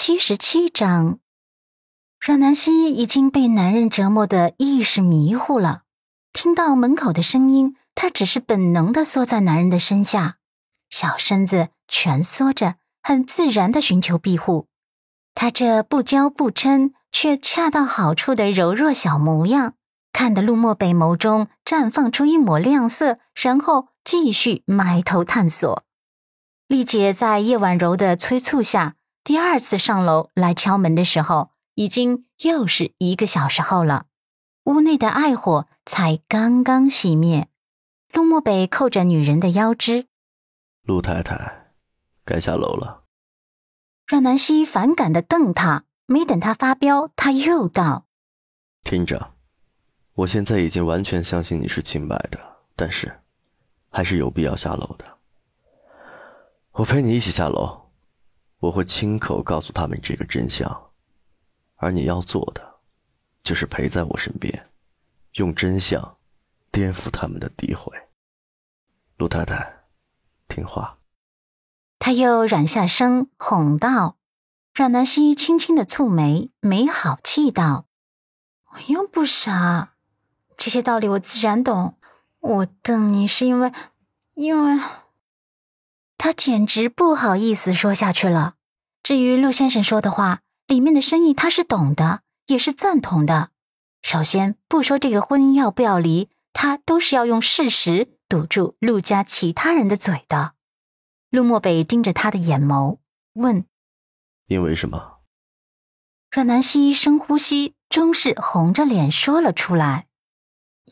七十七章，阮南希已经被男人折磨的意识迷糊了。听到门口的声音，她只是本能的缩在男人的身下，小身子蜷缩着，很自然的寻求庇护。她这不娇不嗔却恰到好处的柔弱小模样，看得陆漠北眸中绽放出一抹亮色，然后继续埋头探索。丽姐在叶婉柔的催促下。第二次上楼来敲门的时候，已经又是一个小时后了。屋内的爱火才刚刚熄灭。陆漠北扣着女人的腰肢：“陆太太，该下楼了。”阮南希反感的瞪他，没等他发飙，他又道：“听着，我现在已经完全相信你是清白的，但是还是有必要下楼的。我陪你一起下楼。”我会亲口告诉他们这个真相，而你要做的，就是陪在我身边，用真相颠覆他们的诋毁。陆太太，听话。他又软下声哄道：“阮南希轻轻的蹙眉，没好气道：‘我又不傻，这些道理我自然懂。我瞪你是因为，因为……’”他简直不好意思说下去了。至于陆先生说的话，里面的深意他是懂的，也是赞同的。首先，不说这个婚姻要不要离，他都是要用事实堵住陆家其他人的嘴的。陆漠北盯着他的眼眸，问：“因为什么？”阮南希深呼吸，终是红着脸说了出来：“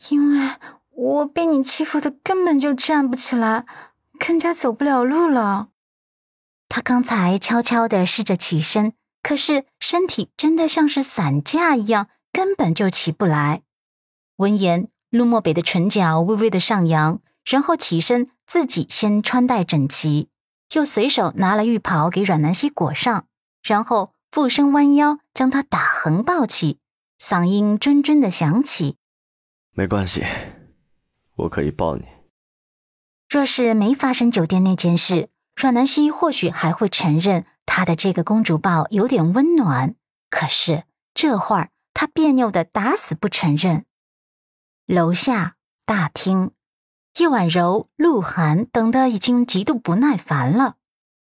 因为我被你欺负的根本就站不起来。”更加走不了路了。他刚才悄悄的试着起身，可是身体真的像是散架一样，根本就起不来。闻言，陆漠北的唇角微微的上扬，然后起身，自己先穿戴整齐，又随手拿了浴袍给阮南希裹上，然后俯身弯腰将她打横抱起，嗓音谆谆的响起：“没关系，我可以抱你。”若是没发生酒店那件事，阮南希或许还会承认她的这个公主抱有点温暖。可是这会儿，她别扭的打死不承认。楼下大厅，叶婉柔、鹿晗等的已经极度不耐烦了。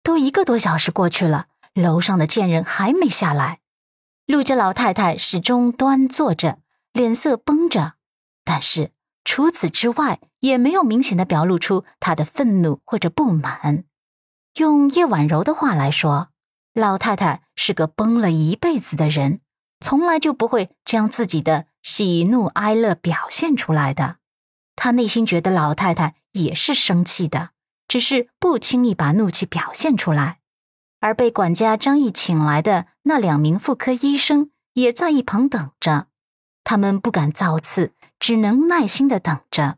都一个多小时过去了，楼上的贱人还没下来。陆家老太太始终端坐着，脸色绷着，但是。除此之外，也没有明显的表露出他的愤怒或者不满。用叶婉柔的话来说，老太太是个崩了一辈子的人，从来就不会将自己的喜怒哀乐表现出来的。她内心觉得老太太也是生气的，只是不轻易把怒气表现出来。而被管家张毅请来的那两名妇科医生也在一旁等着，他们不敢造次。只能耐心的等着。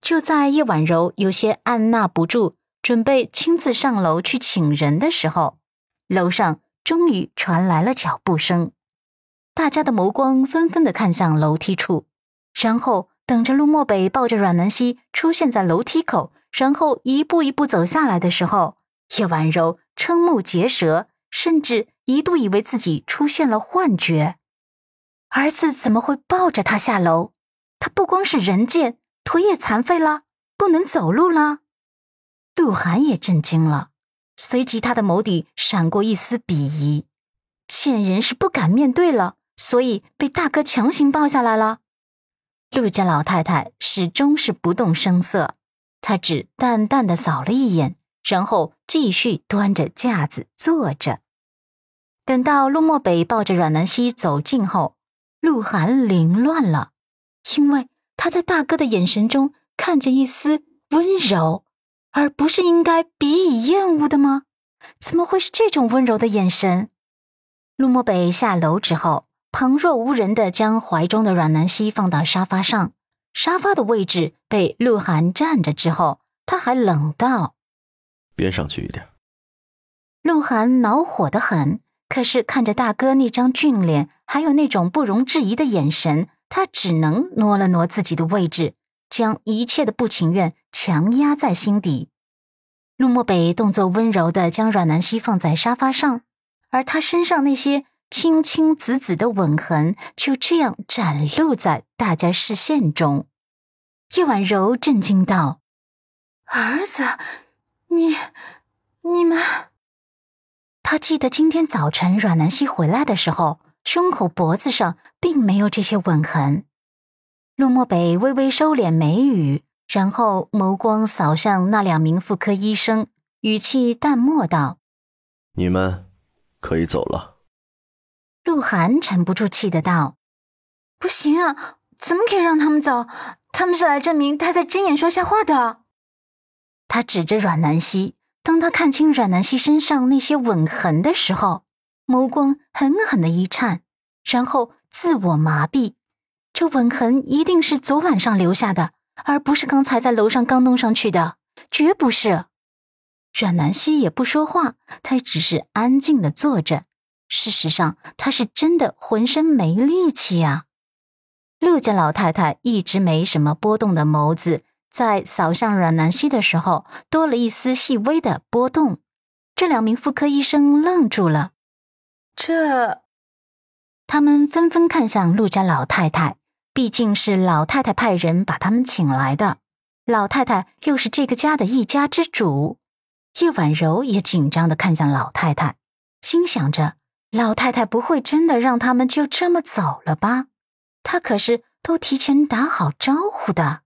就在叶婉柔有些按捺不住，准备亲自上楼去请人的时候，楼上终于传来了脚步声。大家的眸光纷纷的看向楼梯处，然后等着陆漠北抱着阮南希出现在楼梯口，然后一步一步走下来的时候，叶婉柔瞠目结舌，甚至一度以为自己出现了幻觉。儿子怎么会抱着她下楼？他不光是人贱，腿也残废了，不能走路了。鹿晗也震惊了，随即他的眸底闪过一丝鄙夷。贱人是不敢面对了，所以被大哥强行抱下来了。陆家老太太始终是不动声色，她只淡淡的扫了一眼，然后继续端着架子坐着。等到陆漠北抱着阮南希走近后，鹿晗凌乱了。因为他在大哥的眼神中看见一丝温柔，而不是应该鄙夷厌恶的吗？怎么会是这种温柔的眼神？陆漠北下楼之后，旁若无人的将怀中的阮南希放到沙发上，沙发的位置被鹿晗占着之后，他还冷道：“边上去一点。”鹿晗恼火的很，可是看着大哥那张俊脸，还有那种不容置疑的眼神。他只能挪了挪自己的位置，将一切的不情愿强压在心底。陆漠北动作温柔的将阮南希放在沙发上，而他身上那些青青紫紫的吻痕就这样展露在大家视线中。叶婉柔震惊道：“儿子，你，你们……”他记得今天早晨阮南希回来的时候，胸口、脖子上并没有这些吻痕。陆漠北微微收敛眉宇，然后眸光扫向那两名妇科医生，语气淡漠道：“你们可以走了。”鹿晗沉不住气的道：“不行啊，怎么可以让他们走？他们是来证明他在睁眼说瞎话的。”他指着阮南希。当他看清阮南希身上那些吻痕的时候，眸光狠狠的一颤，然后自我麻痹。这吻痕一定是昨晚上留下的，而不是刚才在楼上刚弄上去的，绝不是。阮南希也不说话，她只是安静的坐着。事实上，她是真的浑身没力气呀。陆家老太太一直没什么波动的眸子。在扫向阮南希的时候，多了一丝细微的波动。这两名妇科医生愣住了，这……他们纷纷看向陆家老太太，毕竟是老太太派人把他们请来的，老太太又是这个家的一家之主。叶婉柔也紧张的看向老太太，心想着：老太太不会真的让他们就这么走了吧？她可是都提前打好招呼的。